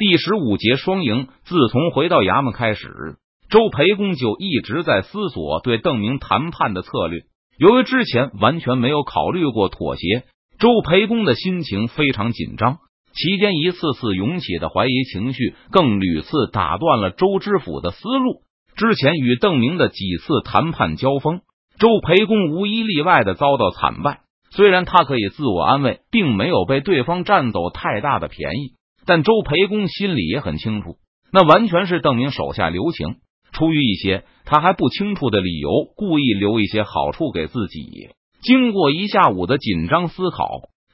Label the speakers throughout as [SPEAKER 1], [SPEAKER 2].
[SPEAKER 1] 第十五节双赢。自从回到衙门开始，周培公就一直在思索对邓明谈判的策略。由于之前完全没有考虑过妥协，周培公的心情非常紧张。期间一次次涌起的怀疑情绪，更屡次打断了周知府的思路。之前与邓明的几次谈判交锋，周培公无一例外的遭到惨败。虽然他可以自我安慰，并没有被对方占走太大的便宜，但周培公心里也很清楚，那完全是邓明手下留情，出于一些他还不清楚的理由，故意留一些好处给自己。经过一下午的紧张思考，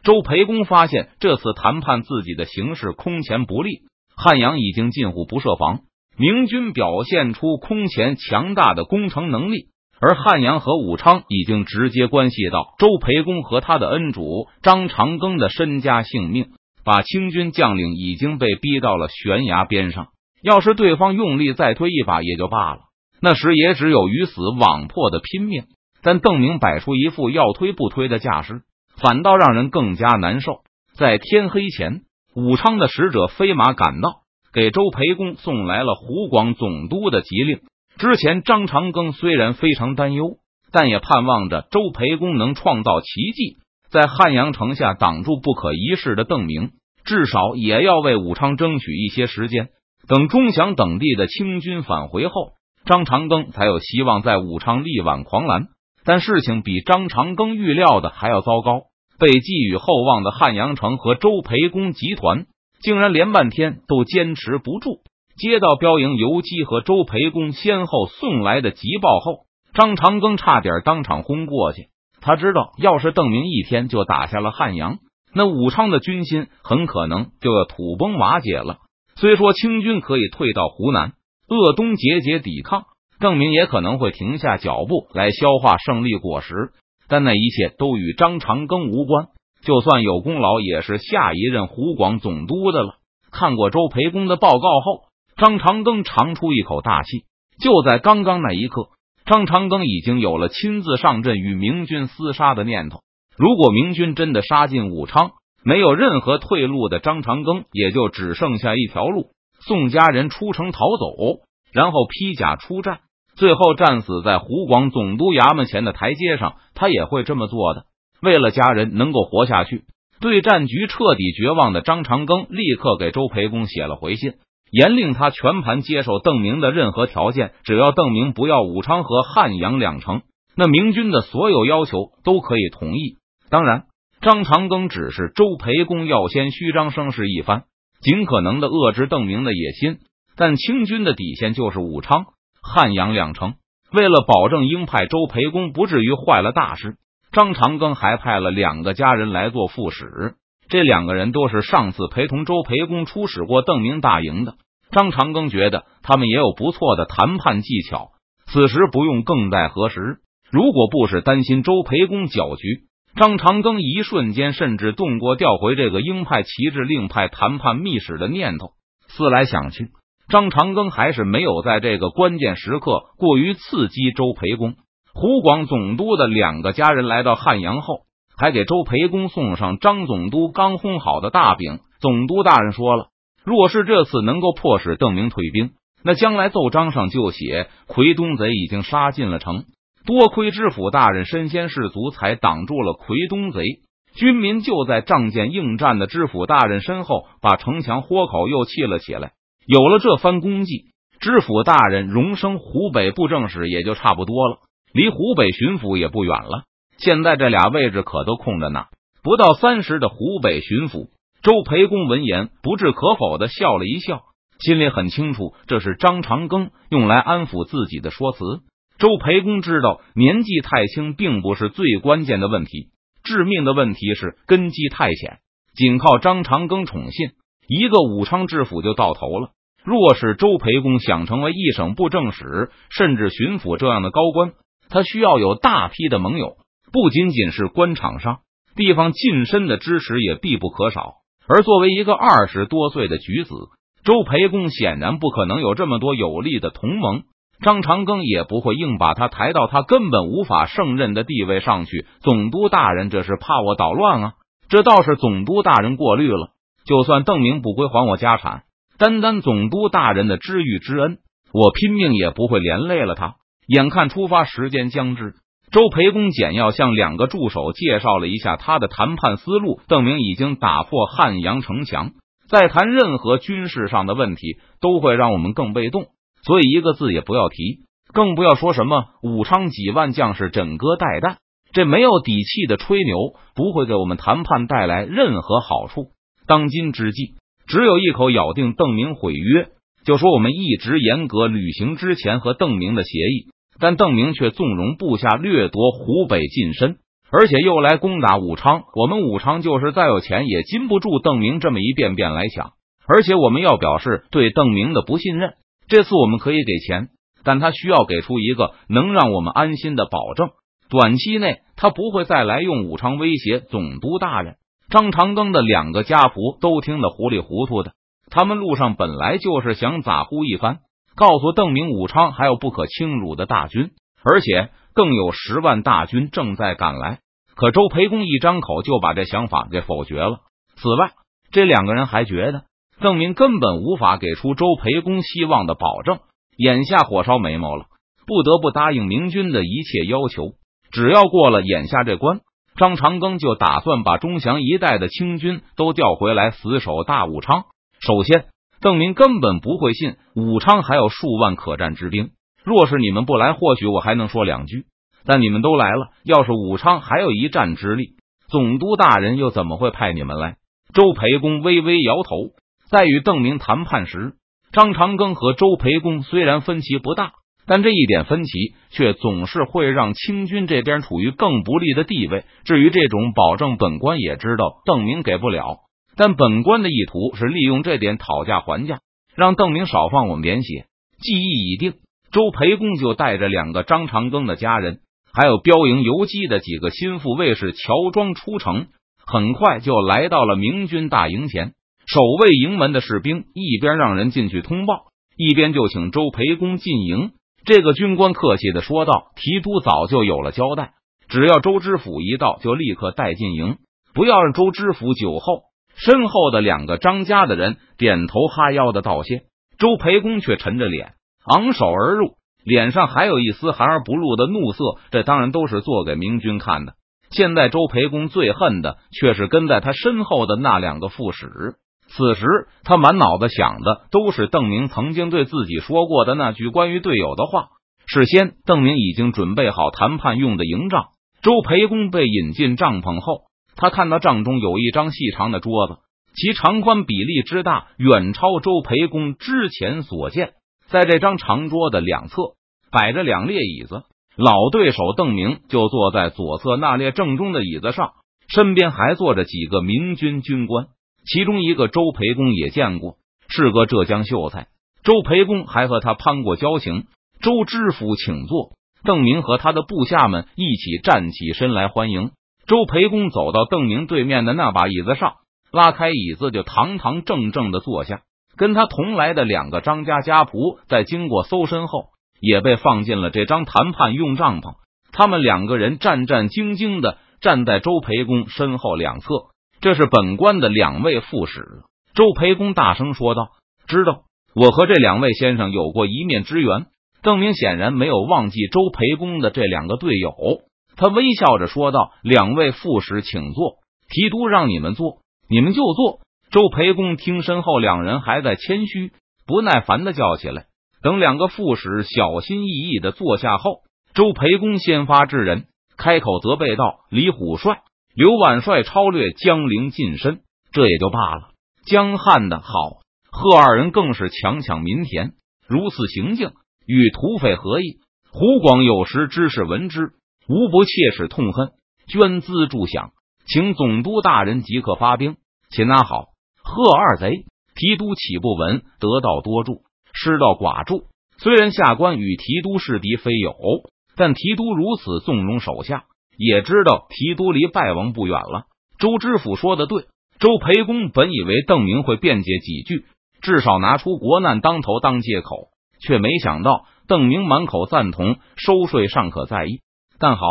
[SPEAKER 1] 周培公发现这次谈判自己的形势空前不利。汉阳已经近乎不设防，明军表现出空前强大的攻城能力。而汉阳和武昌已经直接关系到周培公和他的恩主张长庚的身家性命，把清军将领已经被逼到了悬崖边上。要是对方用力再推一把也就罢了，那时也只有鱼死网破的拼命。但邓明摆出一副要推不推的架势，反倒让人更加难受。在天黑前，武昌的使者飞马赶到，给周培公送来了湖广总督的急令。之前，张长庚虽然非常担忧，但也盼望着周培公能创造奇迹，在汉阳城下挡住不可一世的邓明，至少也要为武昌争取一些时间。等钟祥等地的清军返回后，张长庚才有希望在武昌力挽狂澜。但事情比张长庚预料的还要糟糕，被寄予厚望的汉阳城和周培公集团，竟然连半天都坚持不住。接到标营游击和周培公先后送来的急报后，张长庚差点当场昏过去。他知道，要是邓明一天就打下了汉阳，那武昌的军心很可能就要土崩瓦解了。虽说清军可以退到湖南鄂东节节抵抗，邓明也可能会停下脚步来消化胜利果实，但那一切都与张长庚无关。就算有功劳，也是下一任湖广总督的了。看过周培公的报告后。张长庚长出一口大气。就在刚刚那一刻，张长庚已经有了亲自上阵与明军厮杀的念头。如果明军真的杀进武昌，没有任何退路的张长庚也就只剩下一条路：送家人出城逃走，然后披甲出战，最后战死在湖广总督衙门前的台阶上。他也会这么做的。为了家人能够活下去，对战局彻底绝望的张长庚立刻给周培公写了回信。严令他全盘接受邓明的任何条件，只要邓明不要武昌和汉阳两城，那明军的所有要求都可以同意。当然，张长庚只是周培公要先虚张声势一番，尽可能的遏制邓明的野心。但清军的底线就是武昌、汉阳两城。为了保证鹰派周培公不至于坏了大事，张长庚还派了两个家人来做副使。这两个人都是上次陪同周培公出使过邓明大营的。张长庚觉得他们也有不错的谈判技巧，此时不用更待何时？如果不是担心周培公搅局，张长庚一瞬间甚至动过调回这个鹰派旗帜令派谈判密使的念头。思来想去，张长庚还是没有在这个关键时刻过于刺激周培公。湖广总督的两个家人来到汉阳后。还给周培公送上张总督刚烘好的大饼。总督大人说了，若是这次能够迫使邓明退兵，那将来奏章上就写奎东贼已经杀进了城。多亏知府大人身先士卒，才挡住了奎东贼。军民就在仗剑应战的知府大人身后，把城墙豁口又砌了起来。有了这番功绩，知府大人荣升湖北布政使也就差不多了，离湖北巡抚也不远了。现在这俩位置可都空着呢。不到三十的湖北巡抚周培公闻言不置可否的笑了一笑，心里很清楚，这是张长庚用来安抚自己的说辞。周培公知道年纪太轻并不是最关键的问题，致命的问题是根基太浅。仅靠张长庚宠信一个武昌知府就到头了。若是周培公想成为一省布政使甚至巡抚这样的高官，他需要有大批的盟友。不仅仅是官场上，地方近身的支持也必不可少。而作为一个二十多岁的举子，周培公显然不可能有这么多有力的同盟。张长庚也不会硬把他抬到他根本无法胜任的地位上去。总督大人，这是怕我捣乱啊？这倒是总督大人过虑了。就算邓明不归还我家产，单单总督大人的知遇之恩，我拼命也不会连累了他。眼看出发时间将至，周培公简要向两个助手介绍了一下他的谈判思路。邓明已经打破汉阳城墙，再谈任何军事上的问题，都会让我们更被动，所以一个字也不要提，更不要说什么武昌几万将士枕戈待旦。这没有底气的吹牛，不会给我们谈判带来任何好处。当今之计，只有一口咬定邓明毁约，就说我们一直严格履行之前和邓明的协议，但邓明却纵容部下掠夺湖北近身，而且又来攻打武昌。我们武昌就是再有钱也禁不住邓明这么一遍遍来抢，而且我们要表示对邓明的不信任。这次我们可以给钱，但他需要给出一个能让我们安心的保证。短期内，他不会再来用武昌威胁总督大人。张长庚的两个家仆都听得糊里糊涂的。他们路上本来就是想咋呼一番，告诉邓明武昌还有不可轻辱的大军，而且更有十万大军正在赶来。可周培公一张口就把这想法给否决了。此外，这两个人还觉得邓明根本无法给出周培公希望的保证。眼下火烧眉毛了，不得不答应明军的一切要求。只要过了眼下这关，张长庚就打算把钟祥一带的清军都调回来死守大武昌。首先，邓明根本不会信武昌还有数万可战之兵。若是你们不来，或许我还能说两句。但你们都来了，要是武昌还有一战之力，总督大人又怎么会派你们来？周培公微微摇头，在与邓明谈判时，张长庚和周培公虽然分歧不大。但这一点分歧却总是会让清军这边处于更不利的地位。至于这种保证，本官也知道邓明给不了。但本官的意图是利用这点讨价还价，让邓明少放我们点血。计议已定，周培公就带着两个张长庚的家人，还有标营游击的几个心腹卫士乔装出城，很快就来到了明军大营前。守卫营门的士兵一边让人进去通报，一边就请周培公进营。这个军官客气的说道：“提督早就有了交代，只要周知府一到，就立刻带进营，不要让周知府酒后。”身后的两个张家的人点头哈腰的道谢，周培公却沉着脸昂首而入，脸上还有一丝含而不露的怒色。这当然都是做给明君看的。现在周培公最恨的却是跟在他身后的那两个副使。此时，他满脑子想的都是邓明曾经对自己说过的那句关于队友的话。事先，邓明已经准备好谈判用的营帐。周培公被引进帐篷后，他看到帐中有一张细长的桌子，其长宽比例之大，远超周培公之前所见。在这张长桌的两侧摆着两列椅子，老对手邓明就坐在左侧那列正中的椅子上，身边还坐着几个明军军官。其中一个周培公也见过，是个浙江秀才。周培公还和他攀过交情。周知府，请坐。邓明和他的部下们一起站起身来欢迎。周培公走到邓明对面的那把椅子上，拉开椅子就堂堂正正的坐下。跟他同来的两个张家家仆在经过搜身后，也被放进了这张谈判用帐篷。他们两个人战战兢兢的站在周培公身后两侧。这是本官的两位副使，周培公大声说道：“知道，我和这两位先生有过一面之缘。”邓明显然没有忘记周培公的这两个队友，他微笑着说道：“两位副使，请坐。提督让你们坐，你们就坐。”周培公听身后两人还在谦虚，不耐烦的叫起来。等两个副使小心翼翼的坐下后，周培公先发制人，开口责备道：“李虎帅。”刘万帅超略江陵近身，这也就罢了。江汉的好，贺二人更是强抢民田，如此行径与土匪何异。胡广有时知事闻之，无不切齿痛恨，捐资助饷，请总督大人即刻发兵，擒拿好贺二贼。提督岂不闻得道多助，失道寡助？虽然下官与提督是敌非友，但提督如此纵容手下。也知道提督离败亡不远了。周知府说的对，周培公本以为邓明会辩解几句，至少拿出国难当头当借口，却没想到邓明满口赞同，收税尚可在意，但好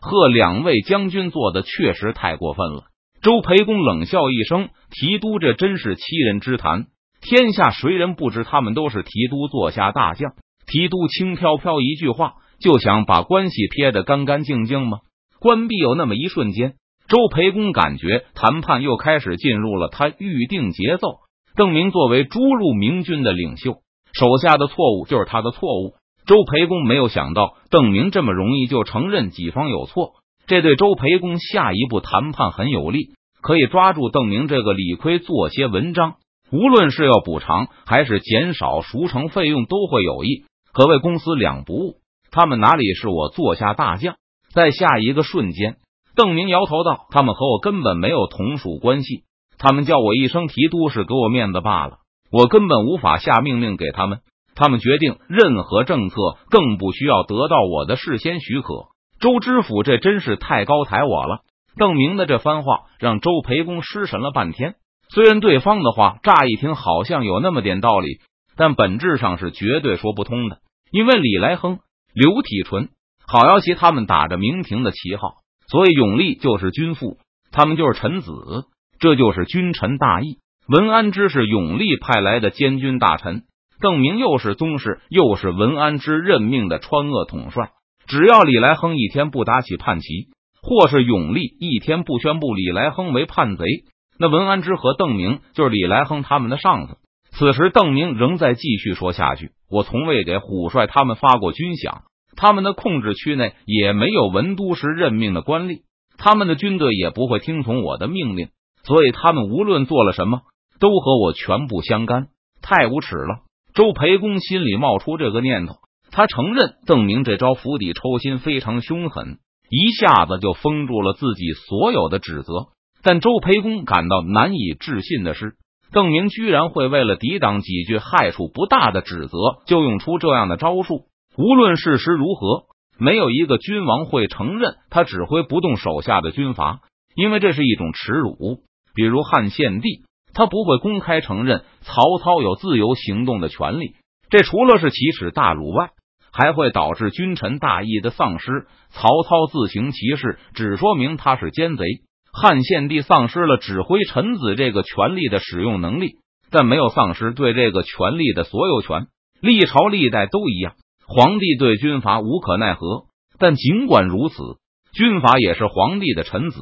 [SPEAKER 1] 贺两位将军做的确实太过分了。周培公冷笑一声：“提督这真是欺人之谈。天下谁人不知他们都是提督座下大将？提督轻飘飘一句话，就想把关系撇得干干净净吗？关闭有那么一瞬间，周培公感觉谈判又开始进入了他预定节奏。邓明作为诸路明军的领袖，手下的错误就是他的错误。周培公没有想到邓明这么容易就承认己方有错，这对周培公下一步谈判很有利，可以抓住邓明这个理亏做些文章。无论是要补偿还是减少赎成费用，都会有益，可谓公司两不误。他们哪里是我坐下大将？在下一个瞬间，邓明摇头道：“他们和我根本没有同属关系，他们叫我一声提督是给我面子罢了，我根本无法下命令给他们。他们决定任何政策，更不需要得到我的事先许可。”周知府这真是太高抬我了。邓明的这番话让周培公失神了半天。虽然对方的话乍一听好像有那么点道理，但本质上是绝对说不通的。因为李来亨、刘体纯、郝瑶琪他们打着明廷的旗号，所以永历就是君父，他们就是臣子，这就是君臣大义。文安之是永历派来的监军大臣，邓明又是宗室，又是文安之任命的川鄂统帅。只要李来亨一天不打起叛旗，或是永历一天不宣布李来亨为叛贼。那文安之和邓明就是李来亨他们的上司。此时，邓明仍在继续说下去：“我从未给虎帅他们发过军饷，他们的控制区内也没有文都时任命的官吏，他们的军队也不会听从我的命令，所以他们无论做了什么，都和我全部相干，太无耻了。”周培公心里冒出这个念头，他承认邓明这招釜底抽薪非常凶狠，一下子就封住了自己所有的指责。但周培公感到难以置信的是，邓明居然会为了抵挡几句害处不大的指责，就用出这样的招数。无论事实如何，没有一个君王会承认他指挥不动手下的军阀，因为这是一种耻辱。比如汉献帝，他不会公开承认曹操有自由行动的权利，这除了是奇耻大辱外，还会导致君臣大义的丧失。曹操自行其事，只说明他是奸贼。汉献帝丧失了指挥臣子这个权力的使用能力，但没有丧失对这个权力的所有权。历朝历代都一样，皇帝对军阀无可奈何。但尽管如此，军阀也是皇帝的臣子，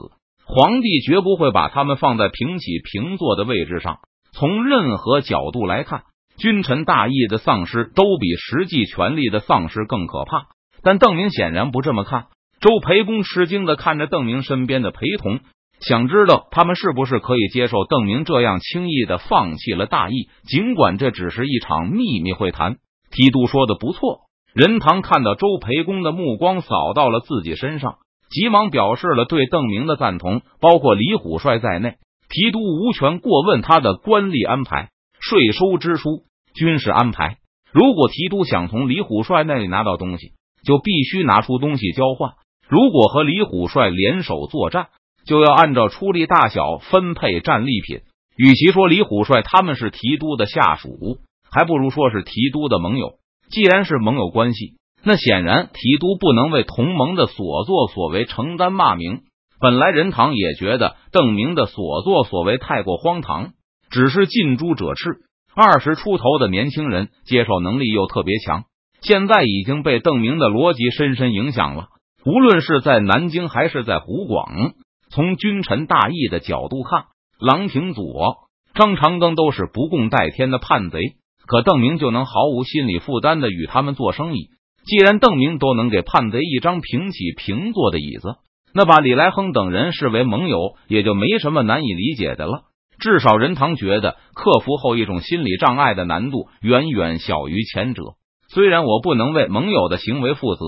[SPEAKER 1] 皇帝绝不会把他们放在平起平坐的位置上。从任何角度来看，君臣大义的丧失都比实际权力的丧失更可怕。但邓明显然不这么看。周培公吃惊的看着邓明身边的陪同。想知道他们是不是可以接受邓明这样轻易的放弃了大义？尽管这只是一场秘密会谈。提督说的不错。任堂看到周培公的目光扫到了自己身上，急忙表示了对邓明的赞同。包括李虎帅在内，提督无权过问他的官吏安排、税收支出、军事安排。如果提督想从李虎帅那里拿到东西，就必须拿出东西交换。如果和李虎帅联手作战，就要按照出力大小分配战利品。与其说李虎帅他们是提督的下属，还不如说是提督的盟友。既然是盟友关系，那显然提督不能为同盟的所作所为承担骂名。本来任堂也觉得邓明的所作所为太过荒唐，只是近朱者赤，二十出头的年轻人接受能力又特别强，现在已经被邓明的逻辑深深影响了。无论是在南京还是在湖广。从君臣大义的角度看，郎廷佐、张长庚都是不共戴天的叛贼，可邓明就能毫无心理负担的与他们做生意。既然邓明都能给叛贼一张平起平坐的椅子，那把李来亨等人视为盟友，也就没什么难以理解的了。至少任堂觉得，克服后一种心理障碍的难度远远小于前者。虽然我不能为盟友的行为负责，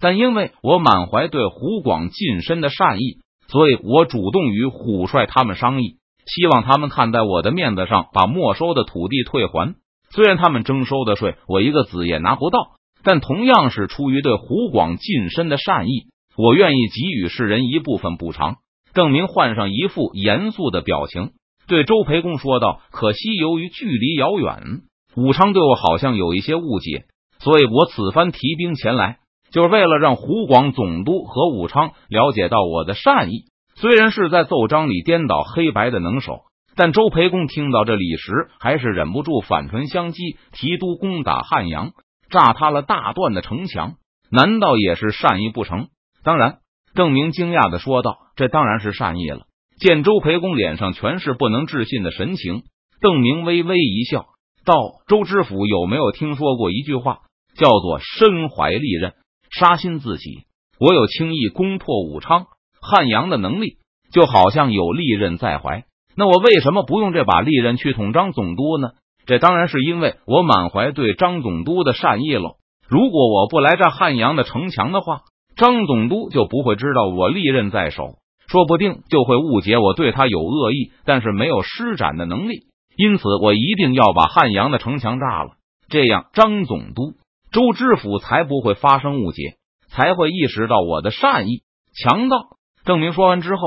[SPEAKER 1] 但因为我满怀对湖广近身的善意。所以我主动与虎帅他们商议，希望他们看在我的面子上，把没收的土地退还。虽然他们征收的税我一个子也拿不到，但同样是出于对湖广近身的善意，我愿意给予世人一部分补偿。郑明换上一副严肃的表情，对周培公说道：“可惜由于距离遥远，武昌对我好像有一些误解，所以我此番提兵前来。”就是为了让湖广总督和武昌了解到我的善意，虽然是在奏章里颠倒黑白的能手，但周培公听到这里时，还是忍不住反唇相讥：提督攻打汉阳，炸塌了大段的城墙，难道也是善意不成？当然，郑明惊讶的说道：“这当然是善意了。”见周培公脸上全是不能置信的神情，邓明微微一笑，道：“周知府有没有听说过一句话，叫做‘身怀利刃，杀心自起’？我有轻易攻破武昌、汉阳的能力，就好像有利刃在怀。”那我为什么不用这把利刃去捅张总督呢？这当然是因为我满怀对张总督的善意喽。如果我不来这汉阳的城墙的话，张总督就不会知道我利刃在手，说不定就会误解我对他有恶意，但是没有施展的能力。因此，我一定要把汉阳的城墙炸了，这样张总督、周知府才不会发生误解，才会意识到我的善意。强盗证明说完之后。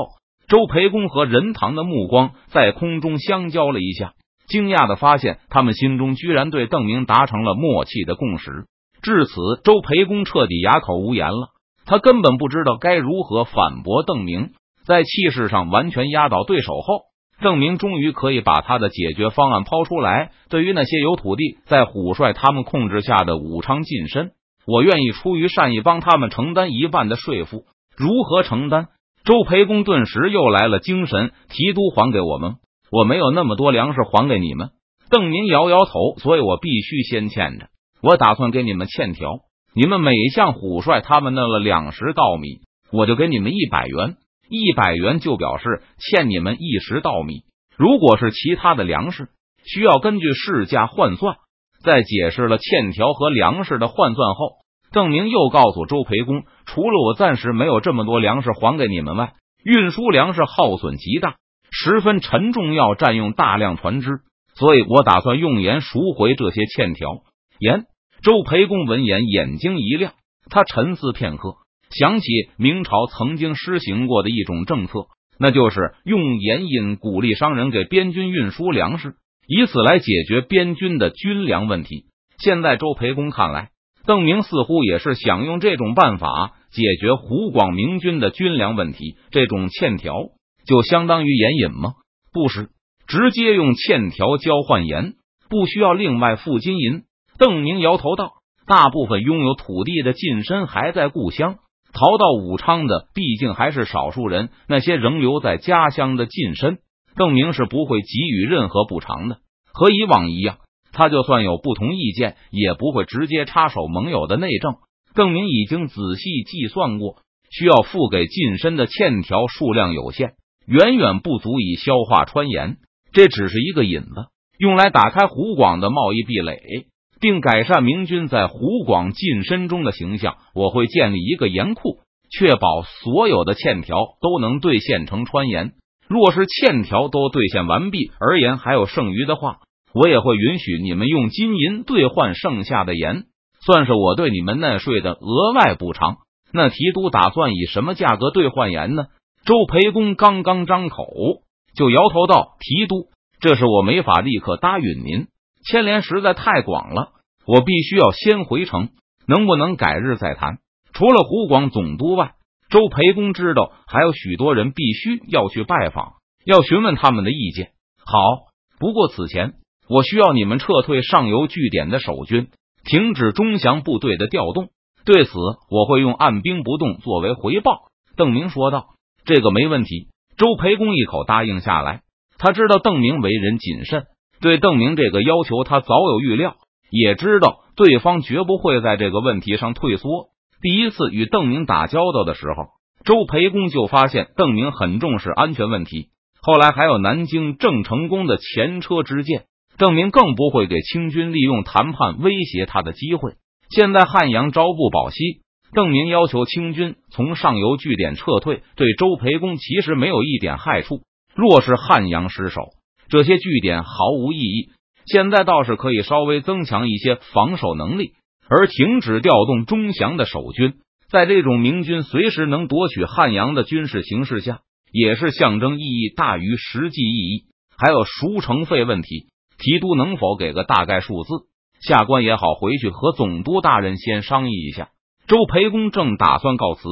[SPEAKER 1] 周培公和任堂的目光在空中相交了一下，惊讶的发现他们心中居然对邓明达成了默契的共识。至此，周培公彻底哑口无言了。他根本不知道该如何反驳邓明。在气势上完全压倒对手后，邓明终于可以把他的解决方案抛出来。对于那些有土地在虎帅他们控制下的武昌近身，我愿意出于善意帮他们承担一半的税赋。如何承担？周培公顿时又来了精神，提督还给我们，我没有那么多粮食还给你们。邓明摇摇头，所以我必须先欠着。我打算给你们欠条，你们每向虎帅他们弄了两石稻米，我就给你们一百元，一百元就表示欠你们一石稻米。如果是其他的粮食，需要根据市价换算。在解释了欠条和粮食的换算后。邓明又告诉周培公，除了我暂时没有这么多粮食还给你们外，运输粮食耗损极大，十分沉重，要占用大量船只，所以我打算用盐赎回这些欠条。盐。周培公闻言眼睛一亮，他沉思片刻，想起明朝曾经施行过的一种政策，那就是用盐引鼓励商人给边军运输粮食，以此来解决边军的军粮问题。现在周培公看来。邓明似乎也是想用这种办法解决湖广明军的军粮问题。这种欠条就相当于盐引吗？不是，直接用欠条交换盐，不需要另外付金银。邓明摇头道：“大部分拥有土地的近身还在故乡，逃到武昌的毕竟还是少数人。那些仍留在家乡的近身，邓明是不会给予任何补偿的，和以往一样。”他就算有不同意见，也不会直接插手盟友的内政。邓明已经仔细计算过，需要付给近身的欠条数量有限，远远不足以消化川盐。这只是一个引子，用来打开湖广的贸易壁垒，并改善明军在湖广近身中的形象。我会建立一个盐库，确保所有的欠条都能兑现成川盐。若是欠条都兑现完毕，而言还有剩余的话。我也会允许你们用金银兑换剩下的盐，算是我对你们纳税的额外补偿。那提督打算以什么价格兑换盐呢？周培公刚刚张口，就摇头道：“提督，这是我没法立刻答应您，牵连实在太广了，我必须要先回城，能不能改日再谈？”除了湖广总督外，周培公知道还有许多人必须要去拜访，要询问他们的意见。好，不过此前。我需要你们撤退上游据点的守军，停止中祥部队的调动。对此，我会用按兵不动作为回报。”邓明说道。“这个没问题。”周培公一口答应下来。他知道邓明为人谨慎，对邓明这个要求他早有预料，也知道对方绝不会在这个问题上退缩。第一次与邓明打交道的时候，周培公就发现邓明很重视安全问题。后来还有南京郑成功的前车之鉴。邓明更不会给清军利用谈判威胁他的机会。现在汉阳朝不保夕，邓明要求清军从上游据点撤退，对周培公其实没有一点害处。若是汉阳失守，这些据点毫无意义。现在倒是可以稍微增强一些防守能力，而停止调动钟祥的守军，在这种明军随时能夺取汉阳的军事形势下，也是象征意义大于实际意义。还有赎城费问题。提督能否给个大概数字？下官也好回去和总督大人先商议一下。周培公正打算告辞，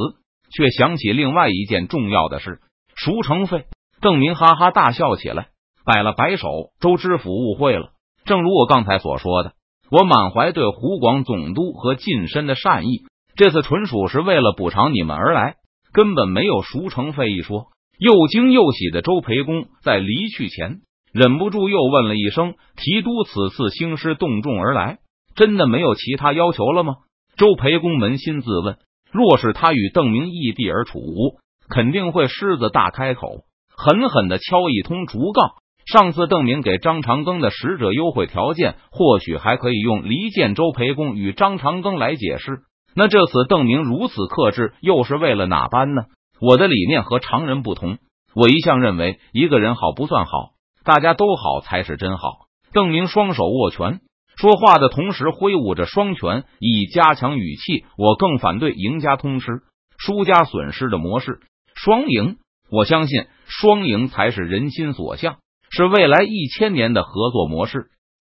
[SPEAKER 1] 却想起另外一件重要的事——赎城费。郑明哈哈大笑起来，摆了摆手，周知府误会了。正如我刚才所说的，我满怀对湖广总督和近身的善意，这次纯属是为了补偿你们而来，根本没有赎城费一说。又惊又喜的周培公在离去前，忍不住又问了一声：“提督此次兴师动众而来，真的没有其他要求了吗？”周培公扪心自问：若是他与邓明异地而处，肯定会狮子大开口，狠狠的敲一通竹杠。上次邓明给张长庚的使者优惠条件，或许还可以用离间周培公与张长庚来解释。那这次邓明如此克制，又是为了哪般呢？我的理念和常人不同，我一向认为一个人好不算好，大家都好才是真好。邓明双手握拳，说话的同时挥舞着双拳，以加强语气。我更反对赢家通吃、输家损失的模式，双赢。我相信双赢才是人心所向，是未来一千年的合作模式。